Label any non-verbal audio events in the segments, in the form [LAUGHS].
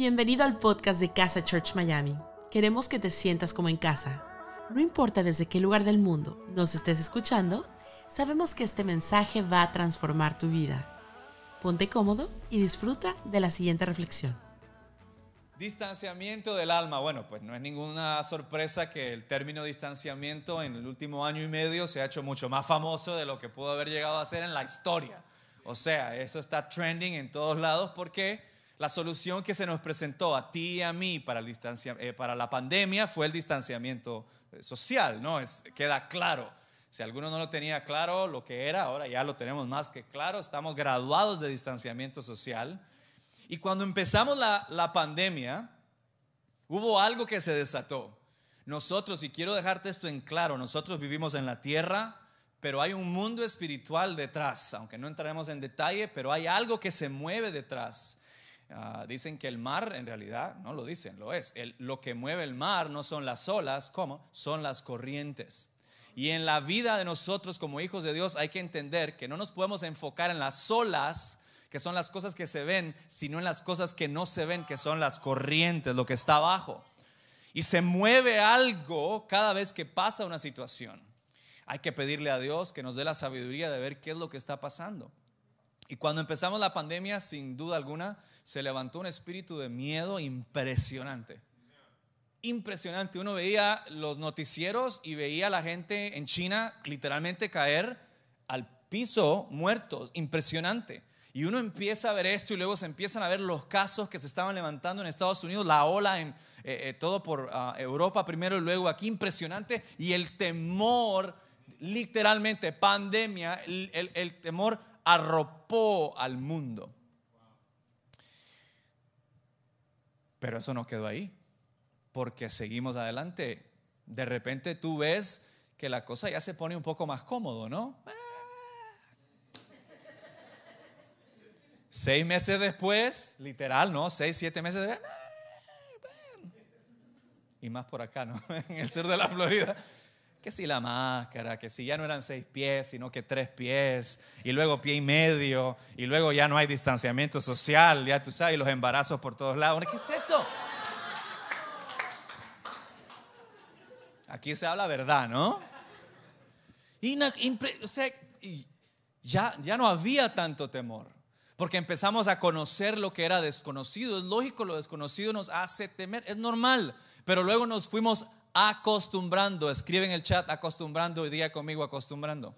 Bienvenido al podcast de Casa Church Miami. Queremos que te sientas como en casa. No importa desde qué lugar del mundo nos estés escuchando, sabemos que este mensaje va a transformar tu vida. Ponte cómodo y disfruta de la siguiente reflexión. Distanciamiento del alma. Bueno, pues no es ninguna sorpresa que el término distanciamiento en el último año y medio se ha hecho mucho más famoso de lo que pudo haber llegado a ser en la historia. O sea, esto está trending en todos lados porque la solución que se nos presentó a ti y a mí para, eh, la pandemia fue el distanciamiento eh, social, ¿no? Es, queda claro. Si alguno no lo tenía claro lo que era, ahora ya lo tenemos más que claro. Estamos graduados de distanciamiento social. Y cuando empezamos la, la pandemia, hubo algo que se desató. Nosotros, y quiero dejarte esto en claro, nosotros vivimos en la tierra, pero hay un mundo espiritual detrás, aunque no entraremos en detalle, pero hay algo que se mueve detrás. Ah, dicen que el mar, en realidad, no lo dicen, lo es. lo que mueve el mar no son las olas, ¿cómo? Son las corrientes. Y en la vida de nosotros como hijos de Dios hay que entender que no nos podemos enfocar en las olas que son las cosas que se ven, sino en las cosas que no se ven, que son las corrientes, lo que está abajo. Y se mueve algo cada vez que pasa una situación. Hay que pedirle a Dios que nos dé la sabiduría de ver qué es lo que está pasando. Y cuando empezamos la pandemia, sin duda alguna, se levantó un espíritu de miedo impresionante. Impresionante. Uno veía los noticieros y veía a la gente en China literalmente caer al piso muertos. Impresionante. Y uno empieza a ver esto y luego se empiezan a ver los casos que se estaban levantando en Estados Unidos, la ola en eh, eh, todo por ah, Europa primero y luego aquí, impresionante. Y el temor, literalmente, pandemia, el, el temor arropó al mundo. Pero eso no quedó ahí, porque seguimos adelante. De repente tú ves que la cosa ya se pone un poco más cómodo, ¿no? [LAUGHS] Seis meses después, literal, ¿no? Seis, siete meses después. Y más por acá, ¿no? [LAUGHS] En el sur de la Florida. Que si la máscara, que si ya no eran seis pies, sino que tres pies, y luego pie y medio, y luego ya no hay distanciamiento social, ya tú sabes, los embarazos por todos lados. ¿Qué es eso? Aquí se habla verdad, ¿no? Y, ya, ya no había tanto temor porque empezamos a conocer lo que era desconocido. Es lógico, lo desconocido nos hace temer, es normal, pero luego nos fuimos acostumbrando. Escribe en el chat acostumbrando y diga conmigo acostumbrando.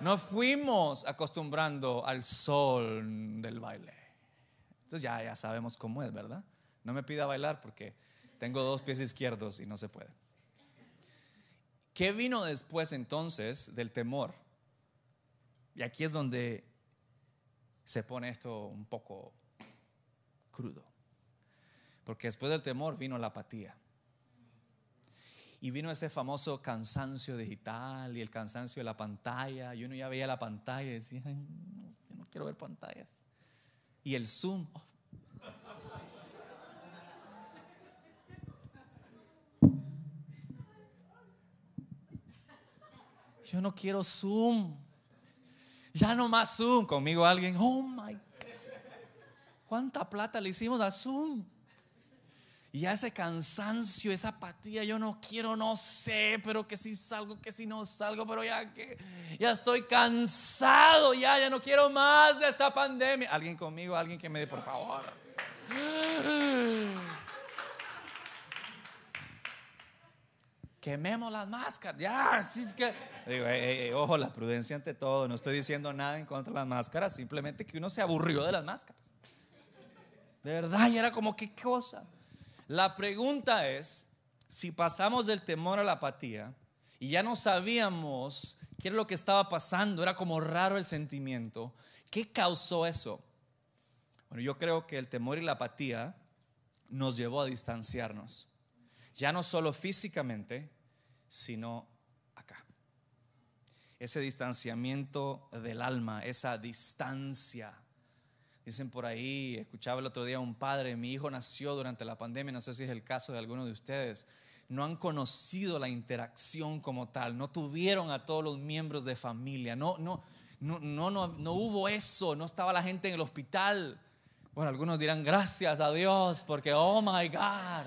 Nos fuimos acostumbrando al sol del baile. Entonces ya, ya sabemos cómo es, ¿verdad? No me pida bailar porque tengo dos pies izquierdos y no se puede. ¿Qué vino después entonces del temor? Y aquí es donde se pone esto un poco crudo. Porque después del temor vino la apatía. Y vino ese famoso cansancio digital y el cansancio de la pantalla. Y uno ya veía la pantalla y decía, yo no quiero ver pantallas. Y el Zoom. Oh. Yo no quiero Zoom. Ya no más Zoom. Conmigo alguien, oh my God. ¿Cuánta plata le hicimos a Zoom? Y ese cansancio, esa apatía, yo no quiero, no sé, pero que si salgo, que si no salgo, pero ya que ya estoy cansado, ya, ya no quiero más de esta pandemia. Alguien conmigo, alguien que me dé, por favor. Quememos las máscaras, ya, así es que Digo, ojo, la prudencia ante todo. No estoy diciendo nada en contra de las máscaras, simplemente que uno se aburrió de las máscaras. De verdad, y era como, ¿qué cosa? La pregunta es, si pasamos del temor a la apatía y ya no sabíamos qué era lo que estaba pasando, era como raro el sentimiento, ¿qué causó eso? Bueno, yo creo que el temor y la apatía nos llevó a distanciarnos, ya no solo físicamente, sino ese distanciamiento del alma, esa distancia. Dicen por ahí, escuchaba el otro día un padre, mi hijo nació durante la pandemia, no sé si es el caso de alguno de ustedes, no han conocido la interacción como tal, no tuvieron a todos los miembros de familia, no, no, no, no, no, no hubo eso, no estaba la gente en el hospital, Bueno, algunos dirán gracias a Dios porque, oh my God.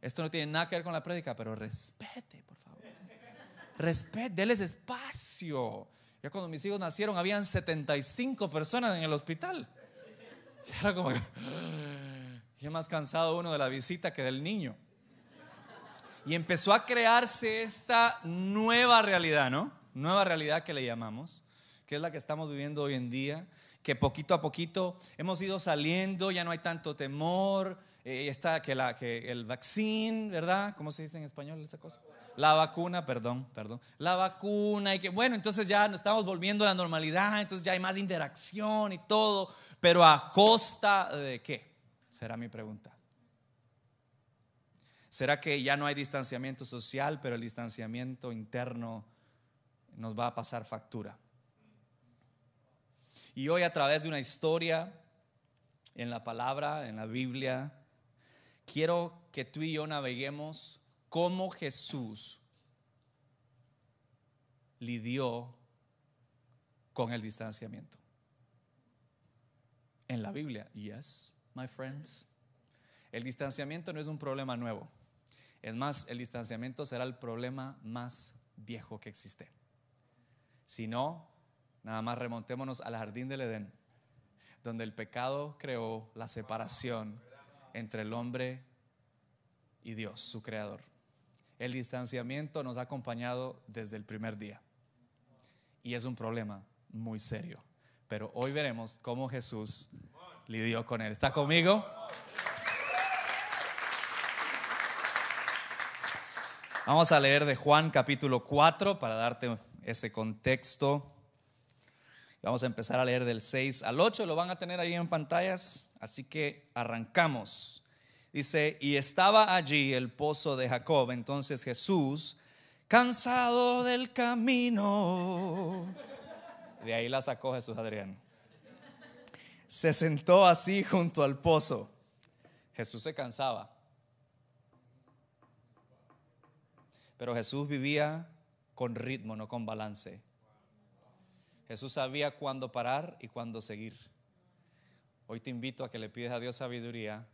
Esto no tiene nada que ver con la prédica, pero respete, por favor. Respete, déles espacio. Ya cuando mis hijos nacieron, habían 75 personas en el hospital. [LAUGHS] era como ya más cansado uno de la visita que del niño. Y empezó a crearse esta nueva realidad, ¿no? Nueva realidad que le llamamos, que es la que estamos viviendo hoy en día, que poquito a poquito hemos ido saliendo, ya no hay tanto temor, eh, está que, la, que el vaccine, ¿verdad? ¿Cómo se dice en español esa cosa? La vacuna, perdón, perdón. La vacuna y que, bueno, entonces ya nos estamos volviendo a la normalidad, entonces ya hay más interacción y todo, pero a costa de qué? Será mi pregunta. ¿Será que ya no hay distanciamiento social, pero el distanciamiento interno nos va a pasar factura? Y hoy a través de una historia en la palabra, en la Biblia, quiero que tú y yo naveguemos cómo Jesús lidió con el distanciamiento. En la Biblia, yes, my friends. El distanciamiento no es un problema nuevo. Es más, el distanciamiento será el problema más viejo que existe. Si no, nada más remontémonos al jardín del Edén, donde el pecado creó la separación entre el hombre y Dios, su creador. El distanciamiento nos ha acompañado desde el primer día y es un problema muy serio. Pero hoy veremos cómo Jesús lidió con él. ¿Está conmigo? Vamos a leer de Juan capítulo 4 para darte ese contexto. Vamos a empezar a leer del 6 al 8, lo van a tener ahí en pantallas, así que arrancamos. Dice, y estaba allí el pozo de Jacob, entonces Jesús, cansado del camino, de ahí la sacó Jesús Adrián, se sentó así junto al pozo. Jesús se cansaba. Pero Jesús vivía con ritmo, no con balance. Jesús sabía cuándo parar y cuándo seguir. Hoy te invito a que le pides a Dios sabiduría,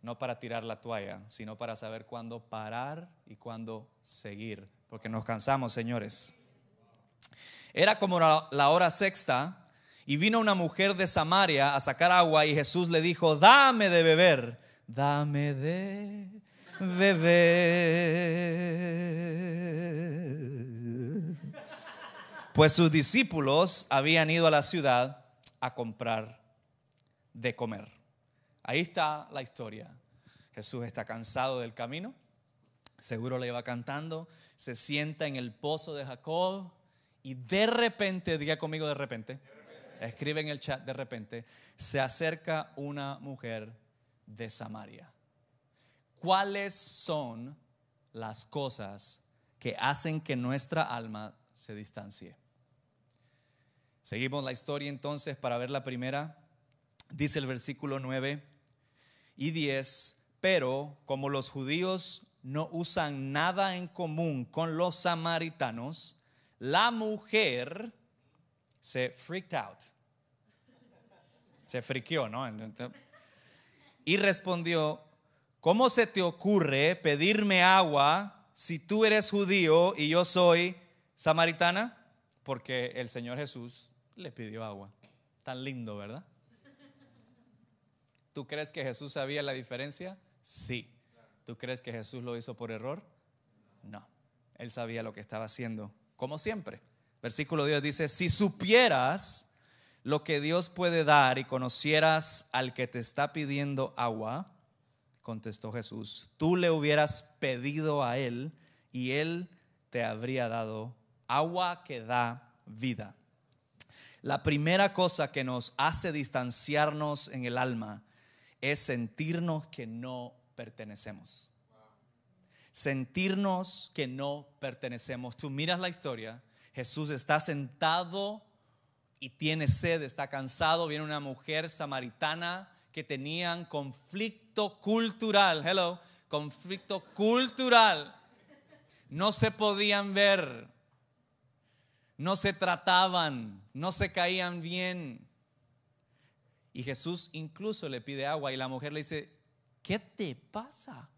no para tirar la toalla, sino para saber cuándo parar y cuándo seguir, porque nos cansamos, señores. Era como la hora sexta y vino una mujer de Samaria a sacar agua y Jesús le dijo, dame de beber, dame de beber. Pues sus discípulos habían ido a la ciudad a comprar de comer. Ahí está la historia. Jesús está cansado del camino, seguro le iba cantando, se sienta en el pozo de Jacob y de repente, diga conmigo de repente, escribe en el chat de repente, se acerca una mujer de Samaria. ¿Cuáles son las cosas que hacen que nuestra alma se distancie? Seguimos la historia entonces para ver la primera. Dice el versículo 9 y 10, pero como los judíos no usan nada en común con los samaritanos, la mujer se freaked out. Se friqueó, ¿no? Y respondió, ¿cómo se te ocurre pedirme agua si tú eres judío y yo soy samaritana? Porque el Señor Jesús le pidió agua. Tan lindo, ¿verdad? ¿Tú crees que Jesús sabía la diferencia? Sí. ¿Tú crees que Jesús lo hizo por error? No. Él sabía lo que estaba haciendo, como siempre. Versículo 10 dice, si supieras lo que Dios puede dar y conocieras al que te está pidiendo agua, contestó Jesús, tú le hubieras pedido a él y él te habría dado agua que da vida. La primera cosa que nos hace distanciarnos en el alma es sentirnos que no pertenecemos. Sentirnos que no pertenecemos. Tú miras la historia, Jesús está sentado y tiene sed, está cansado, viene una mujer samaritana que tenían conflicto cultural, hello, conflicto cultural. No se podían ver, no se trataban, no se caían bien. Y Jesús incluso le pide agua y la mujer le dice, ¿qué te pasa?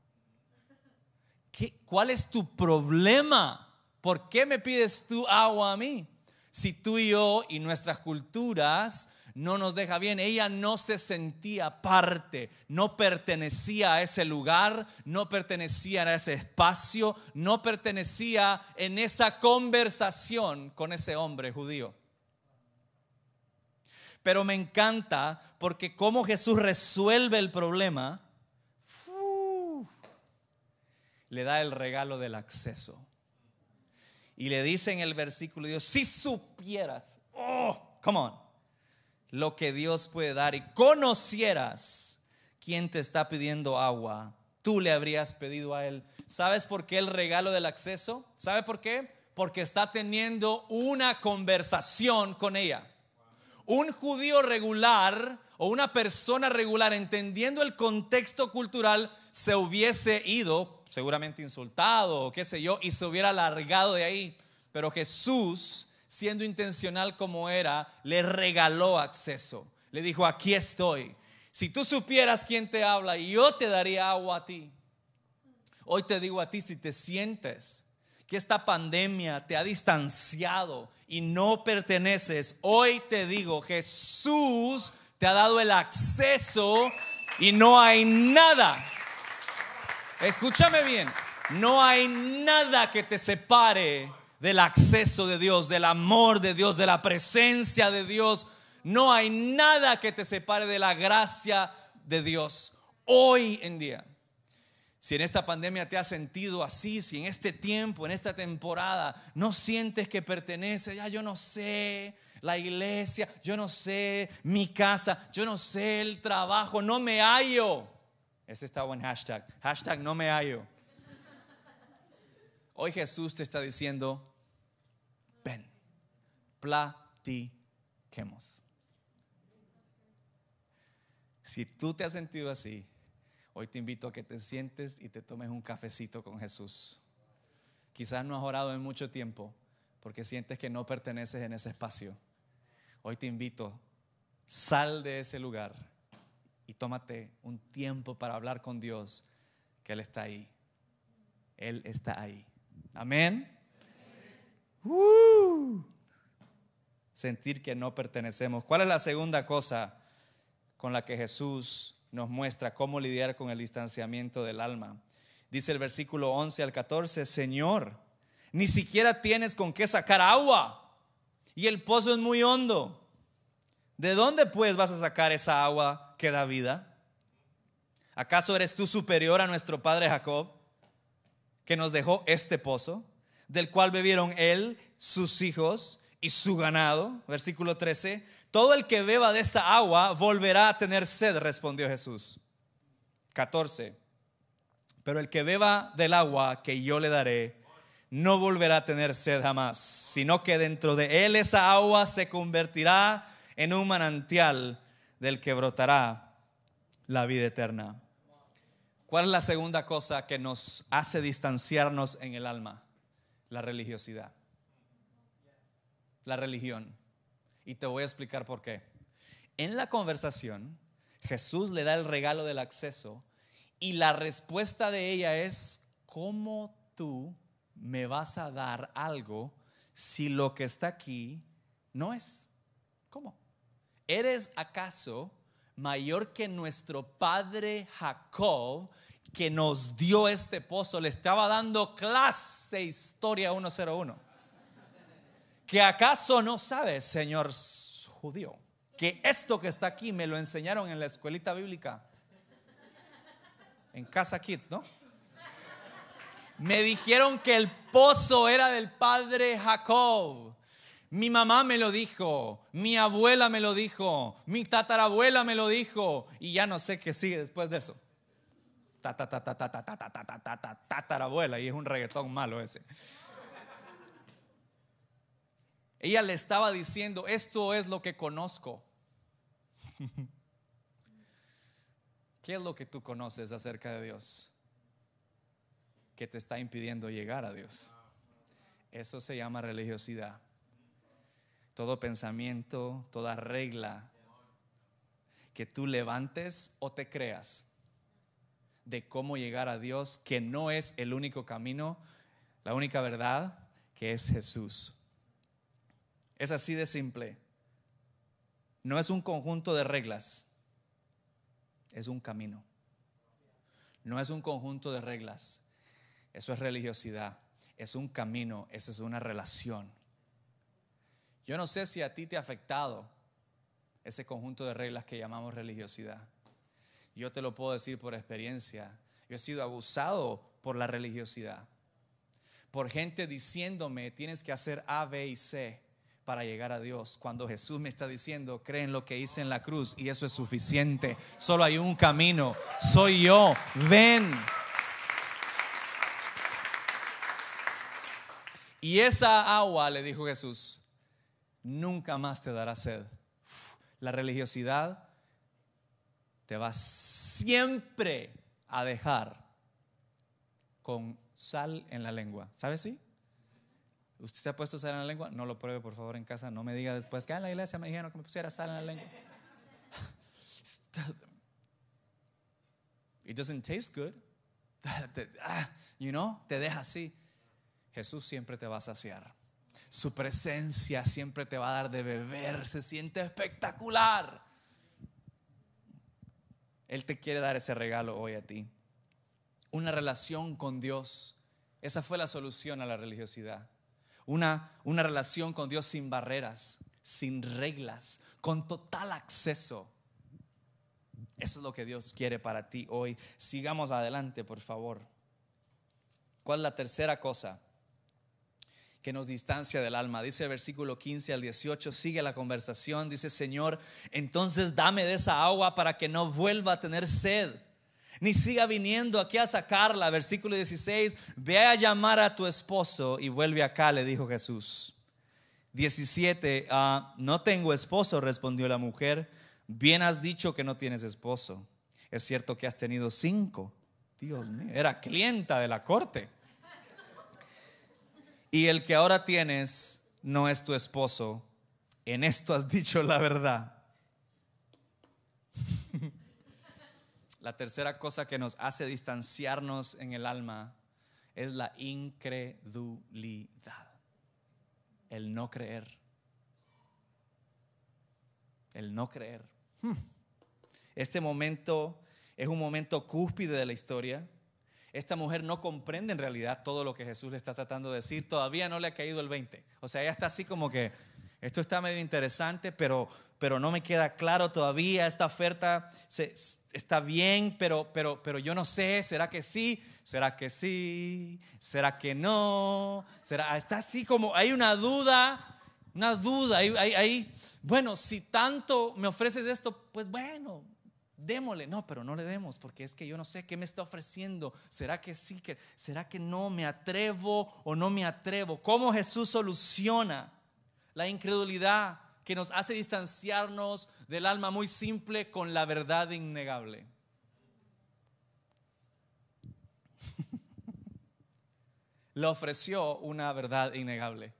¿Qué, ¿Cuál es tu problema? ¿Por qué me pides tú agua a mí? Si tú y yo y nuestras culturas no nos deja bien. Ella no se sentía parte, no pertenecía a ese lugar, no pertenecía a ese espacio, no pertenecía en esa conversación con ese hombre judío. Pero me encanta porque como Jesús resuelve el problema, le da el regalo del acceso. Y le dice en el versículo Dios, si supieras, oh, come on, lo que Dios puede dar y conocieras quién te está pidiendo agua, tú le habrías pedido a él. ¿Sabes por qué el regalo del acceso? ¿Sabe por qué? Porque está teniendo una conversación con ella. Un judío regular o una persona regular, entendiendo el contexto cultural, se hubiese ido, seguramente insultado o qué sé yo, y se hubiera largado de ahí. Pero Jesús siendo intencional como era, le regaló acceso. Le dijo, aquí estoy. Si tú supieras quién te habla, yo te daría agua a ti. Hoy te digo a ti, si te sientes que esta pandemia te ha distanciado y no perteneces, hoy te digo, Jesús te ha dado el acceso y no hay nada. Escúchame bien, no hay nada que te separe del acceso de Dios, del amor de Dios, de la presencia de Dios. No hay nada que te separe de la gracia de Dios hoy en día. Si en esta pandemia te has sentido así, si en este tiempo, en esta temporada, no sientes que pertenece, ya yo no sé, la iglesia, yo no sé, mi casa, yo no sé, el trabajo, no me hallo. Ese está buen hashtag. Hashtag no me hallo. Hoy Jesús te está diciendo, ven, platiquemos. Si tú te has sentido así, hoy te invito a que te sientes y te tomes un cafecito con Jesús. Quizás no has orado en mucho tiempo porque sientes que no perteneces en ese espacio. Hoy te invito, sal de ese lugar y tómate un tiempo para hablar con Dios, que Él está ahí. Él está ahí. Amén. Uh. sentir que no pertenecemos. ¿Cuál es la segunda cosa con la que Jesús nos muestra cómo lidiar con el distanciamiento del alma? Dice el versículo 11 al 14, Señor, ni siquiera tienes con qué sacar agua y el pozo es muy hondo. ¿De dónde pues vas a sacar esa agua que da vida? ¿Acaso eres tú superior a nuestro padre Jacob? Que nos dejó este pozo, del cual bebieron él, sus hijos y su ganado. Versículo 13. Todo el que beba de esta agua volverá a tener sed, respondió Jesús. 14. Pero el que beba del agua que yo le daré, no volverá a tener sed jamás, sino que dentro de él esa agua se convertirá en un manantial del que brotará la vida eterna. ¿Cuál es la segunda cosa que nos hace distanciarnos en el alma? La religiosidad. La religión. Y te voy a explicar por qué. En la conversación, Jesús le da el regalo del acceso y la respuesta de ella es, ¿cómo tú me vas a dar algo si lo que está aquí no es? ¿Cómo? ¿Eres acaso mayor que nuestro padre Jacob, que nos dio este pozo, le estaba dando clase historia 101. ¿Que acaso no sabes, señor judío, que esto que está aquí me lo enseñaron en la escuelita bíblica? En Casa Kids, ¿no? Me dijeron que el pozo era del padre Jacob. Mi mamá me lo dijo, mi abuela me lo dijo, mi tatarabuela me lo dijo y ya no sé qué sigue después de eso. Tatarabuela y es un reggaetón malo ese. Ella le estaba diciendo, esto es lo que conozco. ¿Qué es lo que tú conoces acerca de Dios? Que te está impidiendo llegar a Dios. Eso se llama religiosidad todo pensamiento, toda regla que tú levantes o te creas de cómo llegar a Dios, que no es el único camino, la única verdad, que es Jesús. Es así de simple. No es un conjunto de reglas, es un camino. No es un conjunto de reglas, eso es religiosidad, es un camino, esa es una relación. Yo no sé si a ti te ha afectado ese conjunto de reglas que llamamos religiosidad. Yo te lo puedo decir por experiencia. Yo he sido abusado por la religiosidad. Por gente diciéndome, tienes que hacer A, B y C para llegar a Dios. Cuando Jesús me está diciendo, creen lo que hice en la cruz y eso es suficiente. Solo hay un camino. Soy yo. Ven. Y esa agua, le dijo Jesús, nunca más te dará sed. La religiosidad te va siempre a dejar con sal en la lengua. ¿Sabe sí? ¿Usted se ha puesto sal en la lengua? No lo pruebe, por favor, en casa. No me diga después que en la iglesia me dijeron que me pusiera sal en la lengua. [LAUGHS] It doesn't taste good. [LAUGHS] Ah, you know, te deja así. Jesús siempre te va a saciar. Su presencia siempre te va a dar de beber. Se siente espectacular. Él te quiere dar ese regalo hoy a ti. Una relación con Dios. Esa fue la solución a la religiosidad. Una, una relación con Dios sin barreras, sin reglas, con total acceso. Eso es lo que Dios quiere para ti hoy. Sigamos adelante, por favor. ¿Cuál es la tercera cosa? Que nos distancia del alma. Dice el versículo 15 al 18, sigue la conversación, dice, Señor, entonces dame de esa agua para que no vuelva a tener sed, ni siga viniendo aquí a sacarla. Versículo 16, ve a llamar a tu esposo y vuelve acá, le dijo Jesús. 17, ah, no tengo esposo, respondió la mujer, bien has dicho que no tienes esposo. Es cierto que has tenido cinco. Dios mío, era clienta de la corte y el que ahora tienes no es tu esposo. En esto has [LAUGHS] dicho la verdad. [LAUGHS] La tercera cosa que nos hace distanciarnos en el alma es la incredulidad. El no creer. El no creer. Hmm. Este momento es un momento cúspide de la historia esta mujer no comprende en realidad todo lo que Jesús le está tratando de decir, todavía no le ha caído el 20. O sea, ella está así como que, esto está medio interesante, pero, pero no me queda claro todavía, esta oferta está bien, pero, pero, pero yo no sé, ¿será que sí? ¿Será que sí? ¿Será que no? ¿Será? Está así como, hay una duda, una duda, hay, bueno, si tanto me ofreces esto, pues bueno, démosle. No, pero no le demos porque es que yo no sé qué me está ofreciendo. ¿Será que sí? Que, ¿Será que no me atrevo o no me atrevo? ¿Cómo Jesús soluciona la incredulidad que nos hace distanciarnos del alma muy simple con la verdad innegable? [LAUGHS] Le ofreció una verdad innegable.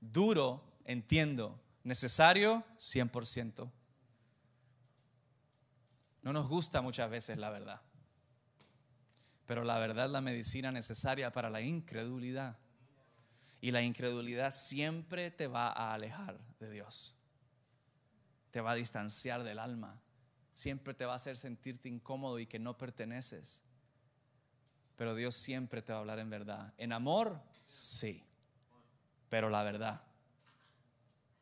Duro, entiendo. Necesario, 100%. No nos gusta muchas veces la verdad, pero la verdad es la medicina necesaria para la incredulidad. Y la incredulidad siempre te va a alejar de Dios, te va a distanciar del alma, siempre te va a hacer sentirte incómodo y que no perteneces. Pero Dios siempre te va a hablar en verdad. En amor, sí, pero la verdad.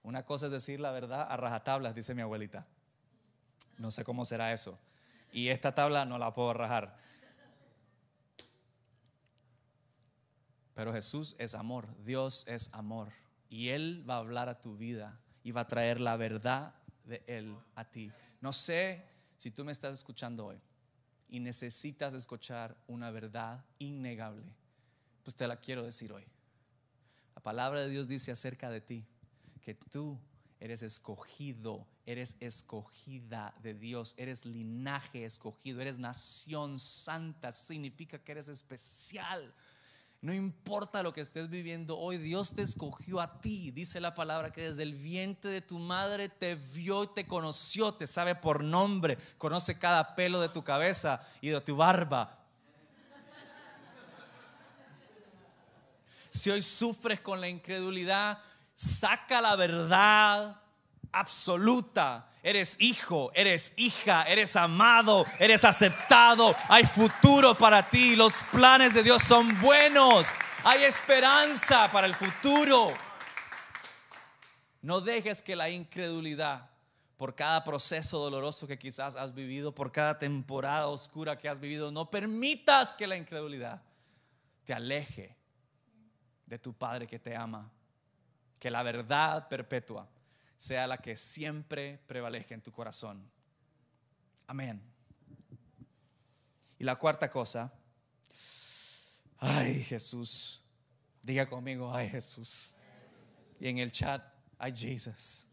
Una cosa es decir la verdad a rajatablas, dice mi abuelita. No sé cómo será eso. Y esta tabla no la puedo rajar. Pero Jesús es amor, Dios es amor. Y Él va a hablar a tu vida y va a traer la verdad de Él a ti. No sé si tú me estás escuchando hoy y necesitas escuchar una verdad innegable, pues te la quiero decir hoy. La palabra de Dios dice acerca de ti que tú eres escogido, eres escogida de Dios, eres linaje escogido, eres nación santa, significa que eres especial. No importa lo que estés viviendo hoy, Dios te escogió a ti. Dice la palabra que desde el vientre de tu madre te vio y te conoció, te sabe por nombre, conoce cada pelo de tu cabeza y de tu barba. Si hoy sufres con la incredulidad, saca la verdad absoluta. Eres hijo, eres hija, eres amado, eres aceptado. Hay futuro para ti. Los planes de Dios son buenos. Hay esperanza para el futuro. No dejes que la incredulidad, por cada proceso doloroso que quizás has vivido, por cada temporada oscura que has vivido, no permitas que la incredulidad te aleje de tu Padre que te ama. Que la verdad perpetua sea la que siempre prevalezca en tu corazón. Amén. Y la cuarta cosa, ay Jesús, diga conmigo, ay Jesús. Y en el chat, ay Jesus.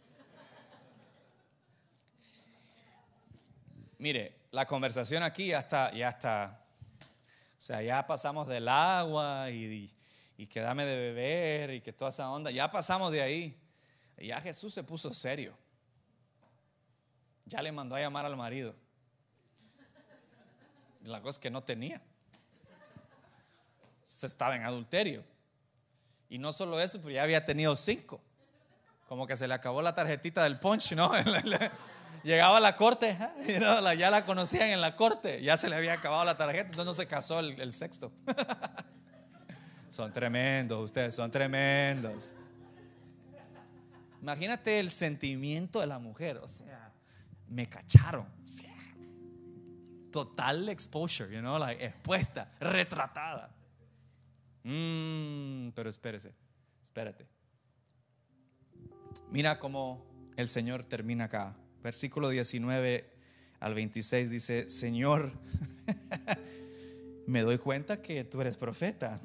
Mire, la conversación aquí ya está, ya está, o sea, ya pasamos del agua y, y que dame de beber y que toda esa onda, ya pasamos de ahí. Ya Jesús se puso serio. Ya le mandó a llamar al marido. La cosa es que no tenía. Se estaba en adulterio. Y no solo eso, pero ya había tenido cinco. Como que se le acabó la tarjetita del punch, ¿no? [LAUGHS] Llegaba a la corte, [LAUGHS] ya la conocían en la corte, ya se le había acabado la tarjeta, entonces no se casó el, el sexto. [LAUGHS] son tremendos, ustedes son tremendos. Imagínate el sentimiento de la mujer, o sea, me cacharon. total exposure, you know, like, expuesta, retratada. Mm, pero espérese, espérate. Mira cómo el Señor termina acá. Versículo 19 al 26 dice, Señor, [LAUGHS] me doy cuenta que tú eres profeta.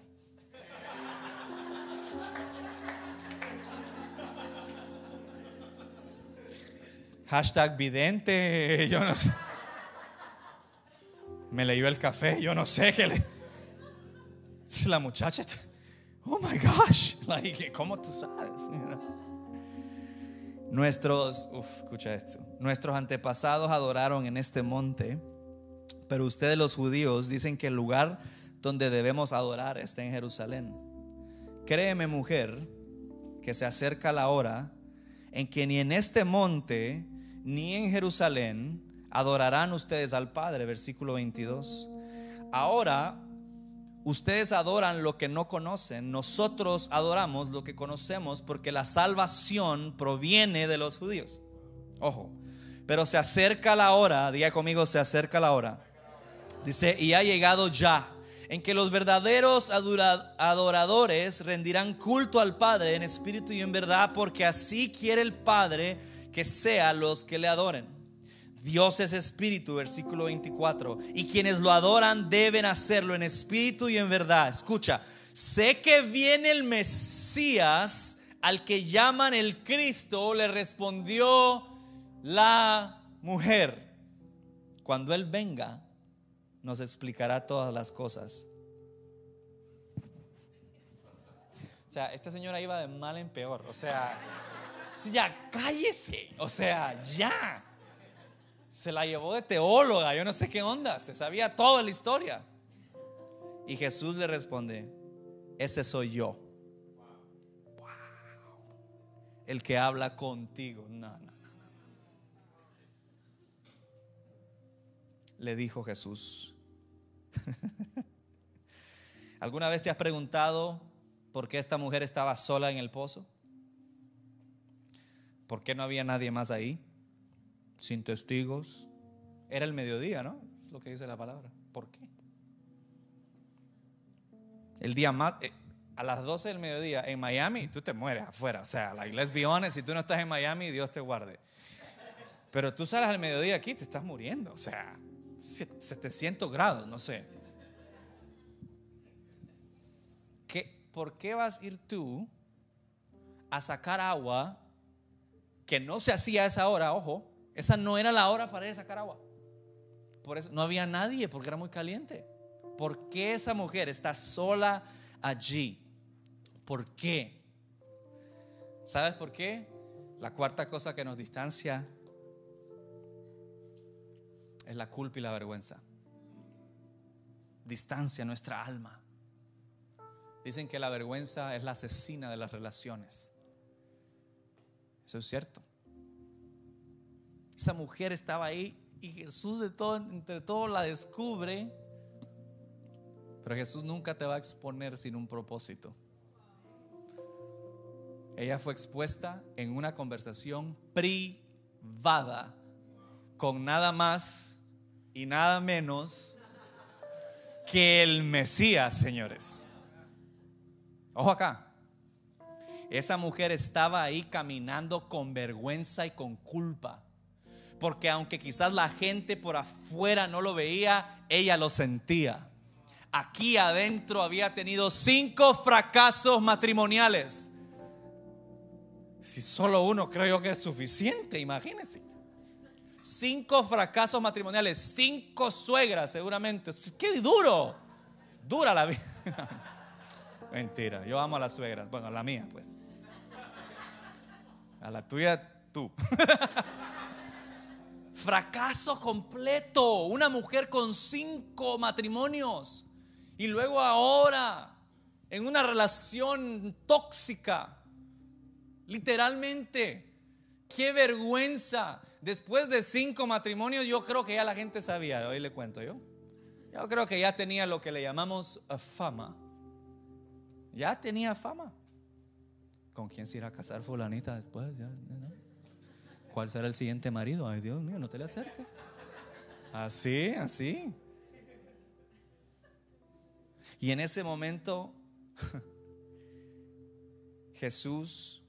Hashtag vidente, [LAUGHS] yo no sé. Me leyó el café, yo no sé qué le. La muchacha, oh my gosh, [LAUGHS] like, ¿cómo tú sabes? [LAUGHS] Nuestros, uf, escucha esto. Nuestros antepasados adoraron en este monte, pero ustedes los judíos dicen que el lugar donde debemos adorar está en Jerusalén. Créeme, mujer, que se acerca la hora en que ni en este monte ni en Jerusalén adorarán ustedes al Padre, versículo 22. Ahora ustedes adoran lo que no conocen, nosotros adoramos lo que conocemos porque la salvación proviene de los judíos. Ojo, pero se acerca la hora, diga conmigo, se acerca la hora. Dice, y ha llegado ya en que los verdaderos adoradores rendirán culto al Padre en espíritu y en verdad, porque así quiere el Padre que sea los que le adoren. Dios es espíritu, versículo 24. Y quienes lo adoran deben hacerlo en espíritu y en verdad. Escucha, sé que viene el Mesías al que llaman el Cristo, le respondió la mujer. Cuando Él venga, nos explicará todas las cosas. O sea, esta señora iba de mal en peor. O sea ya cállese. O sea, ya. Se la llevó de teóloga, yo no sé qué onda. Se sabía toda la historia. Y Jesús le responde, ese soy yo. El que habla contigo. No, no, no. Le dijo Jesús. [LAUGHS] ¿Alguna vez te has preguntado por qué esta mujer estaba sola en el pozo? ¿Por qué no había nadie más ahí? Sin testigos. Era el mediodía, ¿no? Es lo que dice la palabra. ¿Por qué? El día más, eh, a las 12 del mediodía en Miami, tú te mueres afuera. O sea, like, let's be honest, si tú no estás en Miami, Dios te guarde. Pero tú sales al mediodía aquí, te estás muriendo. O sea, 700 grados, no sé. ¿Qué, ¿Por qué vas a ir tú a sacar agua que no se hacía a esa hora, ojo, esa no era la hora para ir a sacar agua. Por eso no había nadie porque era muy caliente. ¿Por qué esa mujer está sola allí. ¿Por qué? ¿Sabes por qué? La cuarta cosa que nos distancia es la culpa y la vergüenza. Distancia nuestra alma. Dicen que la vergüenza es la asesina de las relaciones. Eso es cierto. Esa mujer estaba ahí y Jesús de todo, entre todo la descubre. Pero Jesús nunca te va a exponer sin un propósito. Ella fue expuesta en una conversación privada con nada más y nada menos que el Mesías, señores. Ojo acá. Esa mujer estaba ahí caminando con vergüenza y con culpa. Porque aunque quizás la gente por afuera no lo veía, ella lo sentía. Aquí adentro había tenido cinco fracasos matrimoniales. Si solo uno creo que es suficiente, imagínense. Cinco fracasos matrimoniales, cinco suegras seguramente. Qué duro. Dura la vida. Mentira, yo amo a las suegras. Bueno, a la mía, pues. A la tuya, tú. [LAUGHS] Fracaso completo. Una mujer con cinco matrimonios. Y luego ahora, en una relación tóxica. Literalmente. Qué vergüenza. Después de cinco matrimonios, yo creo que ya la gente sabía. Hoy le cuento yo. Yo creo que ya tenía lo que le llamamos fama ya tenía fama. ¿Con quién se irá a casar fulanita después? ¿Cuál será el siguiente marido? Ay, Dios mío, no te le acerques. Así, así. Y en ese momento [LAUGHS] Jesús,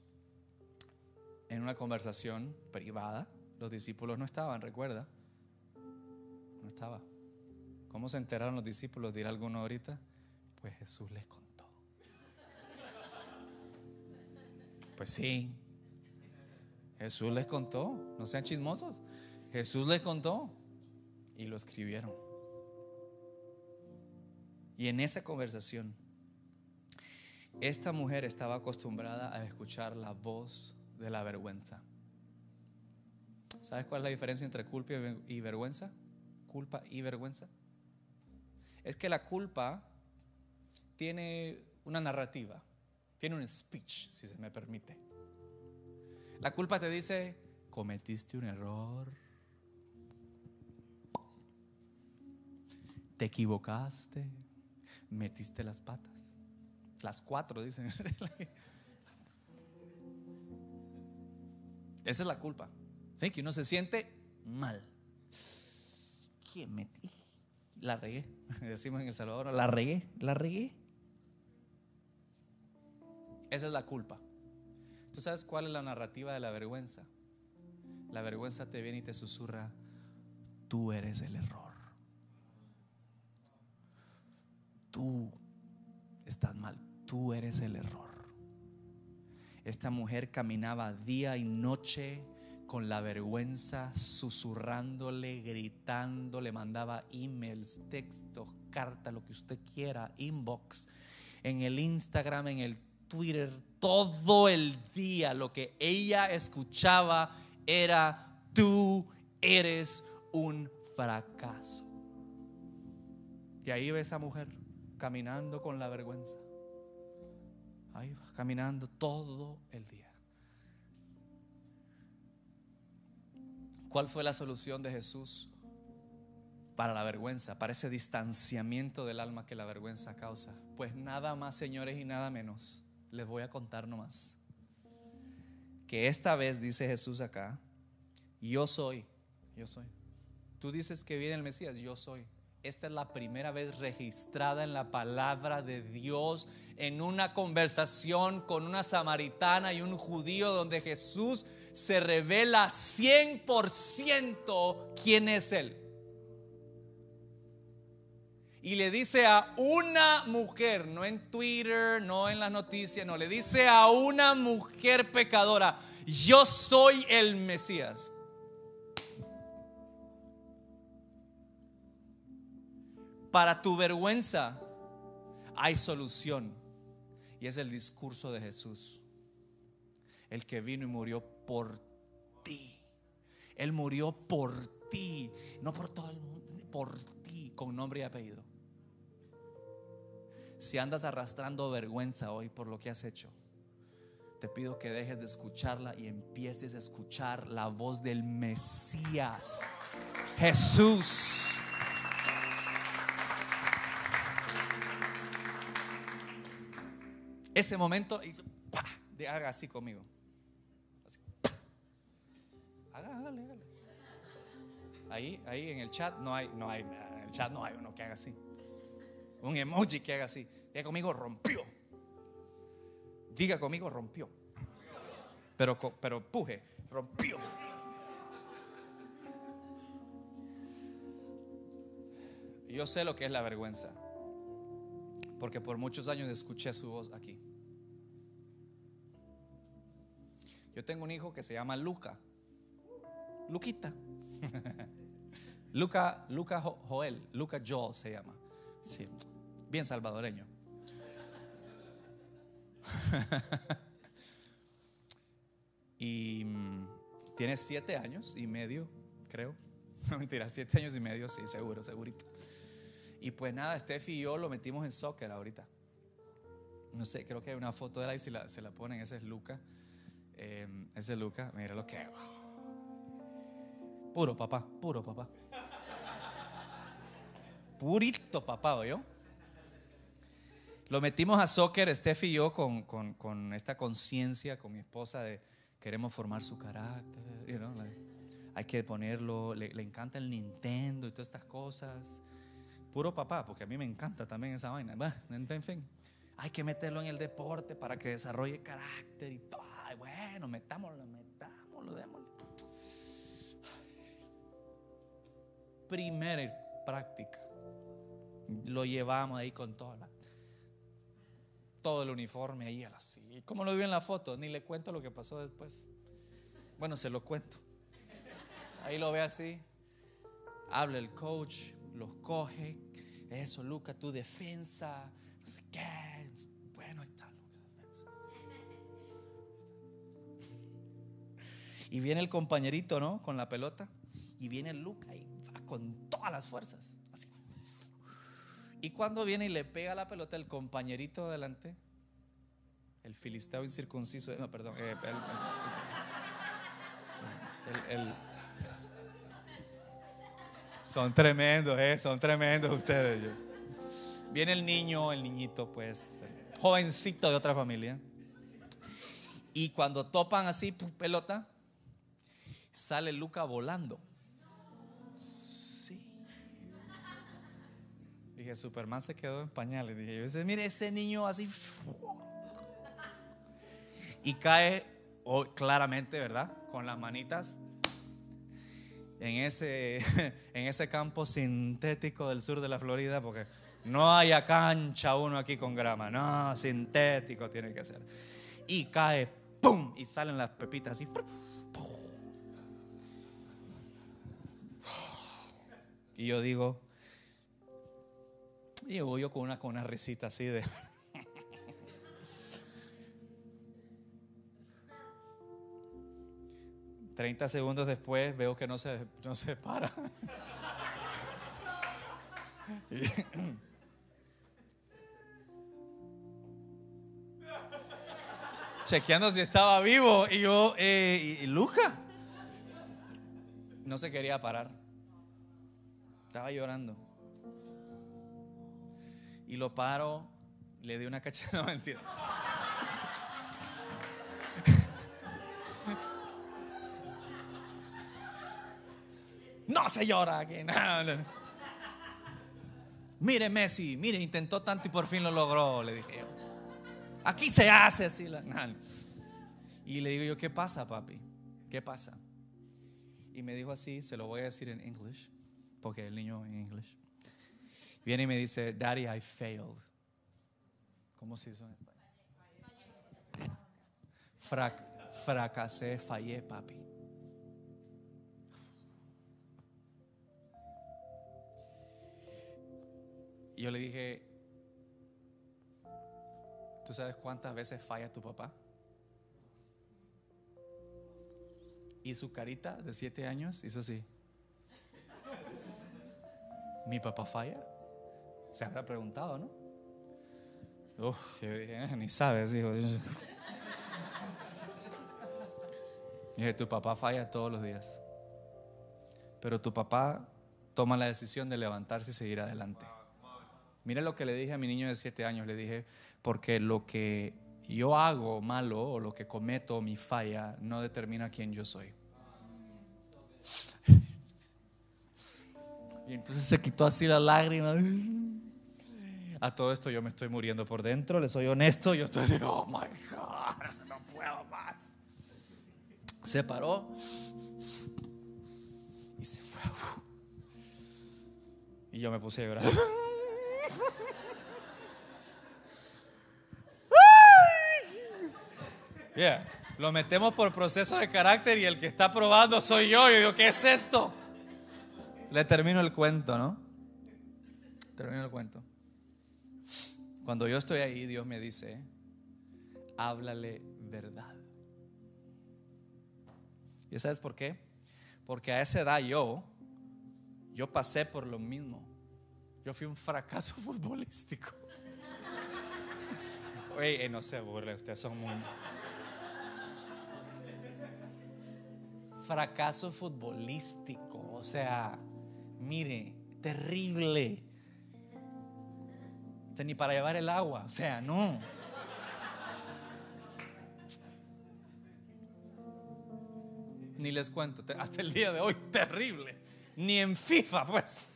en una conversación privada, los discípulos no estaban, recuerda. No estaba. ¿Cómo se enteraron los discípulos? Dirá alguno ahorita. Pues Jesús les contó. Pues sí. Jesús les contó. No sean chismosos. Jesús les contó. Y lo escribieron. Y en esa conversación, esta mujer estaba acostumbrada a escuchar la voz de la vergüenza. ¿Sabes cuál es la diferencia entre culpa y vergüenza? Culpa y vergüenza. Es que la culpa tiene una narrativa. Tiene un speech, si se me permite. La culpa te dice, cometiste un error. Te equivocaste. Metiste las patas. Las cuatro, dicen. [LAUGHS] Esa es la culpa. ¿Sí? Que uno se siente mal. ¿Qué metí? La regué. [LAUGHS] Decimos en El Salvador, la regué, la regué. Esa es la culpa. ¿Tú sabes cuál es la narrativa de la vergüenza? La vergüenza te viene y te susurra, tú eres el error. Tú estás mal, tú eres el error. Esta mujer caminaba día y noche con la vergüenza, susurrándole, gritando, le mandaba emails, textos, cartas, lo que usted quiera, inbox, en el Instagram, en el Twitter todo el día lo que ella escuchaba era, tú eres un fracaso. Y ahí ve esa mujer caminando con la vergüenza. Ahí va, caminando todo el día. ¿Cuál fue la solución de Jesús para la vergüenza, para ese distanciamiento del alma que la vergüenza causa? Pues nada más, señores, y nada menos les voy a contar nomás. Que esta vez dice Jesús acá, yo soy, yo soy. Tú dices que viene el Mesías, yo soy. Esta es la primera vez registrada en la palabra de Dios en una conversación con una samaritana y un judío donde Jesús se revela 100% quién es Él y le dice a una mujer, no en Twitter, no en las noticias, no, le dice a una mujer pecadora, yo soy el Mesías. Para tu vergüenza hay solución. Y es el discurso de Jesús. El que vino y murió por ti. Él murió por ti. No por todo el mundo, por ti, con nombre y apellido. Si andas arrastrando vergüenza hoy por lo que has hecho, te pido que dejes de escucharla y empieces a escuchar la voz del Mesías, Jesús. Ese momento, de haga así conmigo. Haga, hágale, hágale. Ahí, ahí en el chat no hay, no hay, en el chat no hay uno que haga así. Un emoji que haga así. Diga conmigo, rompió. Diga conmigo, rompió. Pero, pero puje, rompió. Yo sé lo que es la vergüenza. Porque por muchos años escuché su voz aquí. Yo tengo un hijo que se llama Luca. Luquita. [LAUGHS] Luca, Luca Joel, Luca Joel se llama. Sí, bien salvadoreño. [LAUGHS] y mm, tiene siete años y medio, creo. [LAUGHS] No mentira, siete años y medio, sí, seguro, segurito. Y pues nada, Steffi y yo lo metimos en soccer ahorita. No sé, creo que hay una foto de él ahí, si la, se la ponen, ese es Luca. Eh, ese es Luca, mira lo que. Puro papá, puro papá. Purito papá, yo. Lo metimos a soccer, Steffi y yo, con, con, esta conciencia, con mi esposa, de queremos formar su carácter. hay que ponerlo, le, le, encanta el Nintendo y todas estas cosas. Puro papá, porque a mí me encanta también esa vaina. en fin, hay que meterlo en el deporte para que desarrolle carácter y todo. bueno, metámoslo, metámoslo, démosle. Primera práctica. Lo llevamos ahí con toda la todo el uniforme ahí así. Como lo vi en la foto, ni le cuento lo que pasó después. Bueno, se lo cuento. Ahí lo ve así. Habla el coach, los coge. Eso, Luca, tu defensa. ¿Qué? Bueno, está Luca, defensa. Y viene el compañerito, ¿no? Con la pelota. Y viene Luca y va con todas las fuerzas. Y cuando viene y le pega la pelota el compañerito delante, el filisteo incircunciso, no, perdón, eh, el, son tremendos, eh, son tremendos ustedes. Viene el niño, el niñito, pues, jovencito de otra familia. Y cuando topan así, pelota, sale Luca volando. Dije, Superman se quedó en pañales. Dije, yo dije, mire ese niño así. Y cae oh, claramente, ¿verdad? Con las manitas en ese, [LAUGHS] en ese campo sintético del sur de la Florida, porque no haya cancha uno aquí con grama, no, sintético tiene que ser. Y cae, ¡pum! Y salen las pepitas así. Y yo digo, y yo con una, con una risita así de... [LAUGHS] Treinta segundos después veo que no se, no se para. [LAUGHS] [LAUGHS] Chequeando si estaba vivo. Y yo, eh, ¿y Luca? No se quería parar. Estaba llorando y lo paro, le di una cachetada, [LAUGHS] mentira. No se llora aquí. Mire Messi, mire, intentó tanto y por fin lo logró, le dije Aquí se hace así. Y le digo yo, ¿qué pasa, papi? ¿Qué pasa? Y me dijo así, se lo voy a decir en inglés, porque el niño en inglés. Viene y me dice, Daddy, I failed. ¿Cómo se dice en español? fracasé, fallé, papi. Yo le dije, ¿Tú sabes cuántas veces falla tu papá? Y su carita de siete años hizo así. ¿Mi papá falla? Se habrá preguntado, ¿no? Uf, yo dije, "Ah, ni sabes, hijo. Dije, tu papá falla todos los días. Pero tu papá toma la decisión de levantarse y seguir adelante. Mira lo que le dije a mi niño de siete años. Le dije, porque lo que yo hago malo o lo que cometo, mi falla, no determina quién yo soy. Y entonces se quitó así la lágrima. A todo esto yo me estoy muriendo por dentro, le soy honesto. Yo estoy así, oh my God, no puedo más. Se paró y se fue. Y yo me puse a llorar. [LAUGHS] Yeah. Lo metemos por proceso de carácter y el que está probando soy yo. Yo digo, ¿qué es esto? Le termino el cuento, ¿no? Termino el cuento. Cuando yo estoy ahí, Dios me dice, háblale verdad. ¿Y sabes por qué? Porque a esa edad yo, yo pasé por lo mismo. Yo fui un fracaso [LAUGHS] futbolístico. Oye, eh, no se burle, ustedes son muy... Fracaso futbolístico, o sea, mire, terrible. Ni para llevar el agua, o sea, no. Ni les cuento, hasta el día de hoy, terrible. Ni en FIFA, pues.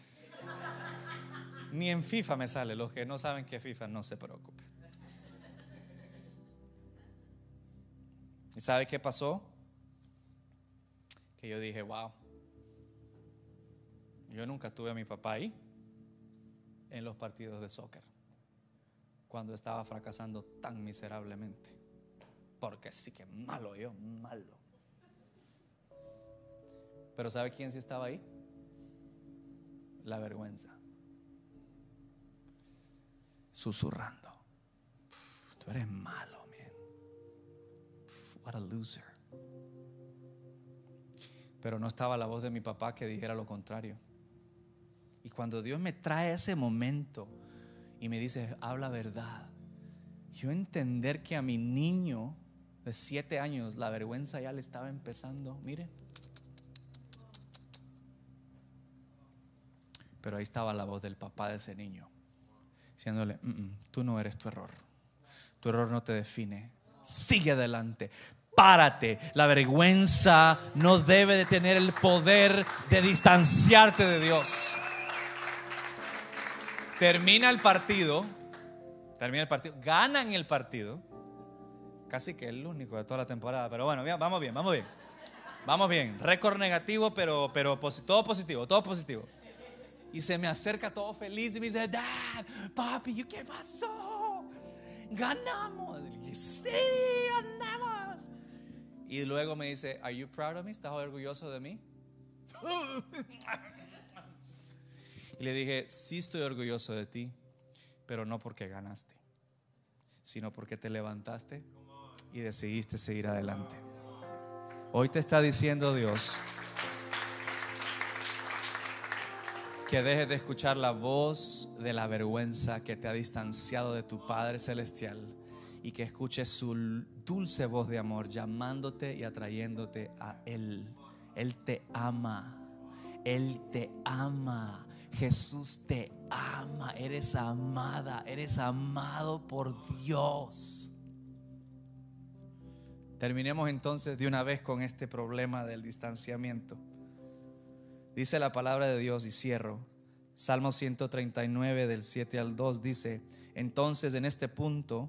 Ni en FIFA me sale. Los que no saben que FIFA, no se preocupen. ¿Y sabe qué pasó? Que yo dije, wow. Yo nunca tuve a mi papá ahí en los partidos de soccer cuando estaba fracasando tan miserablemente. Porque sí que malo yo, malo. Pero ¿sabe quién sí estaba ahí? La vergüenza. Susurrando. "Pff, Tú eres malo, man. What a loser. Pero no estaba la voz de mi papá que dijera lo contrario. Y cuando Dios me trae ese momento y me dice, habla verdad, yo entender que a mi niño de siete años la vergüenza ya le estaba empezando, mire. Pero ahí estaba la voz del papá de ese niño, diciéndole, "Mm, mm, tú no eres tu error, tu error no te define, sigue adelante. Párate, la vergüenza no debe de tener el poder de distanciarte de Dios. Termina el partido, termina el partido, ganan el partido, casi que el único de toda la temporada, pero bueno, vamos bien, vamos bien, vamos bien, récord negativo, pero, pero todo positivo, todo positivo. Y se me acerca todo feliz y me dice, Dad, papi, ¿qué pasó? Ganamos. Y dije, sí, ganamos. Y luego me dice, Are you proud of me? ¿Estás orgulloso de mí? [LAUGHS] Y le dije, sí estoy orgulloso de ti, pero no porque ganaste, sino porque te levantaste y decidiste seguir adelante. Hoy te está diciendo Dios que dejes de escuchar la voz de la vergüenza que te ha distanciado de tu Padre Celestial y que escuches su dulce voz de amor llamándote y atrayéndote a Él. Él te ama. Él te ama. Jesús te ama. Eres amada. Eres amado por Dios. Terminemos entonces de una vez con este problema del distanciamiento. Dice la palabra de Dios y cierro. Salmo 139 del 7 al 2 dice, entonces en este punto,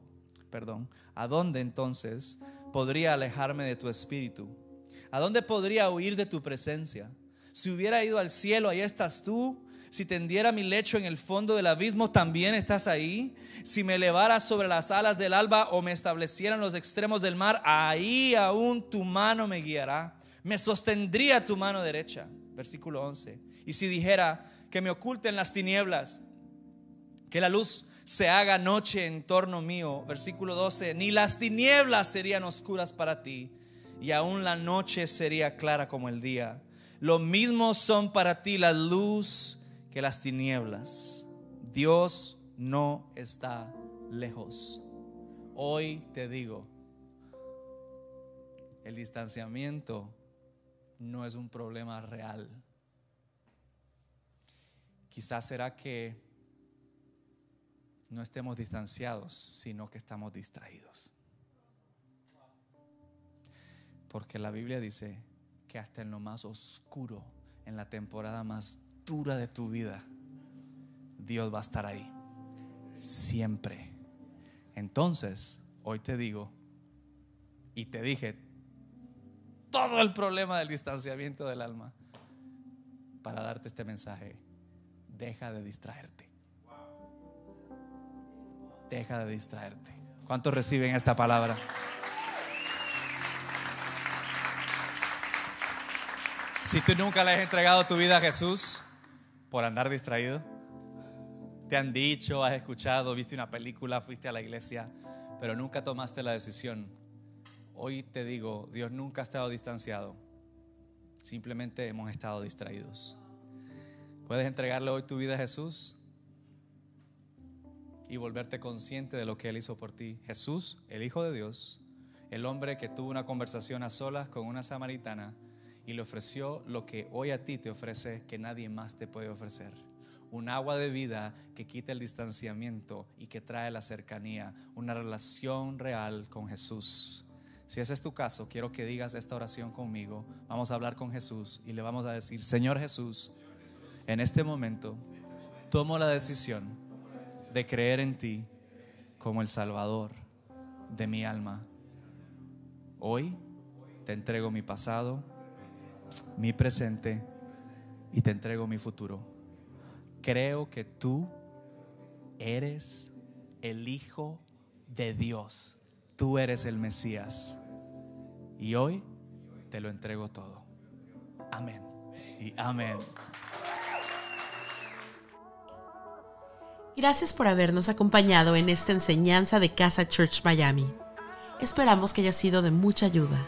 perdón, ¿a dónde entonces podría alejarme de tu espíritu? ¿A dónde podría huir de tu presencia? Si hubiera ido al cielo, ahí estás tú. Si tendiera mi lecho en el fondo del abismo, también estás ahí. Si me elevara sobre las alas del alba o me estableciera en los extremos del mar, ahí aún tu mano me guiará. Me sostendría tu mano derecha. Versículo 11. Y si dijera que me oculten las tinieblas, que la luz se haga noche en torno mío. Versículo 12, ni las tinieblas serían oscuras para ti, y aún la noche sería clara como el día. Lo mismo son para ti la luz que las tinieblas. Dios no está lejos. Hoy te digo, el distanciamiento no es un problema real. Quizás será que no estemos distanciados, sino que estamos distraídos. Porque la Biblia dice que hasta en lo más oscuro, en la temporada más de tu vida, Dios va a estar ahí. Siempre. Entonces, hoy te digo, y te dije, todo el problema del distanciamiento del alma, para darte este mensaje, deja de distraerte. Deja de distraerte. ¿Cuántos reciben esta palabra? Si tú nunca le has entregado tu vida a Jesús por andar distraído, te han dicho, has escuchado, viste una película, fuiste a la iglesia, pero nunca tomaste la decisión. Hoy te digo, Dios nunca ha estado distanciado, simplemente hemos estado distraídos. ¿Puedes entregarle hoy tu vida a Jesús? y volverte consciente de lo que Él hizo por ti. Jesús, el Hijo de Dios, el hombre que tuvo una conversación a solas con una samaritana y le ofreció lo que hoy a ti te ofrece que nadie más te puede ofrecer. Un agua de vida que quita el distanciamiento y que trae la cercanía, una relación real con Jesús. Si ese es tu caso, quiero que digas esta oración conmigo. Vamos a hablar con Jesús y le vamos a decir, Señor Jesús, en este momento tomo la decisión de creer en ti como el Salvador de mi alma. Hoy te entrego mi pasado, mi presente y te entrego mi futuro. Creo que tú eres el Hijo de Dios. Tú eres el Mesías. Y hoy te lo entrego todo. Amén. Y amén. Gracias por habernos acompañado en esta enseñanza de Casa Church Miami. Esperamos que haya sido de mucha ayuda.